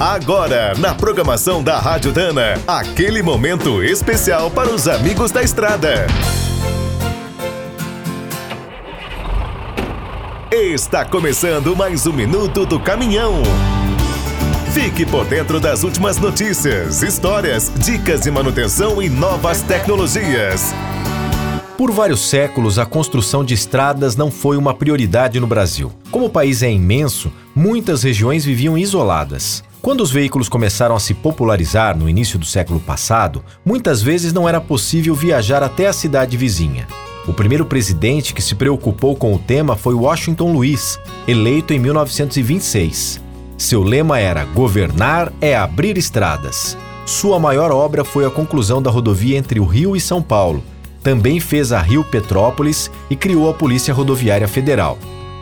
Agora, na programação da Rádio Dana, aquele momento especial para os amigos da estrada. Está começando mais um minuto do caminhão. Fique por dentro das últimas notícias, histórias, dicas de manutenção e novas tecnologias. Por vários séculos, a construção de estradas não foi uma prioridade no Brasil. Como o país é imenso, muitas regiões viviam isoladas. Quando os veículos começaram a se popularizar no início do século passado, muitas vezes não era possível viajar até a cidade vizinha. O primeiro presidente que se preocupou com o tema foi Washington Luiz, eleito em 1926. Seu lema era Governar é abrir estradas. Sua maior obra foi a conclusão da rodovia entre o Rio e São Paulo. Também fez a Rio Petrópolis e criou a Polícia Rodoviária Federal.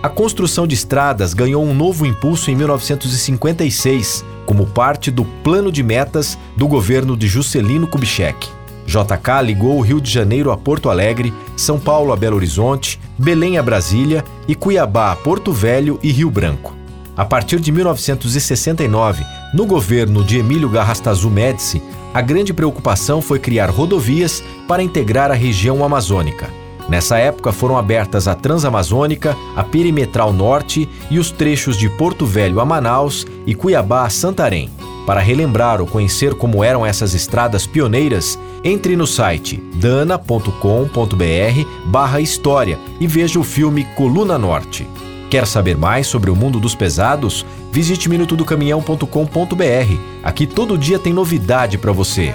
A construção de estradas ganhou um novo impulso em 1956, como parte do plano de metas do governo de Juscelino Kubitschek. JK ligou o Rio de Janeiro a Porto Alegre, São Paulo a Belo Horizonte, Belém a Brasília e Cuiabá a Porto Velho e Rio Branco. A partir de 1969, no governo de Emílio Garrastazu Médici, a grande preocupação foi criar rodovias para integrar a região amazônica. Nessa época foram abertas a Transamazônica, a Perimetral Norte e os trechos de Porto Velho a Manaus e Cuiabá a Santarém. Para relembrar ou conhecer como eram essas estradas pioneiras, entre no site dana.com.br barra história e veja o filme Coluna Norte. Quer saber mais sobre o mundo dos pesados? Visite minutodocaminhão.com.br. Aqui todo dia tem novidade para você.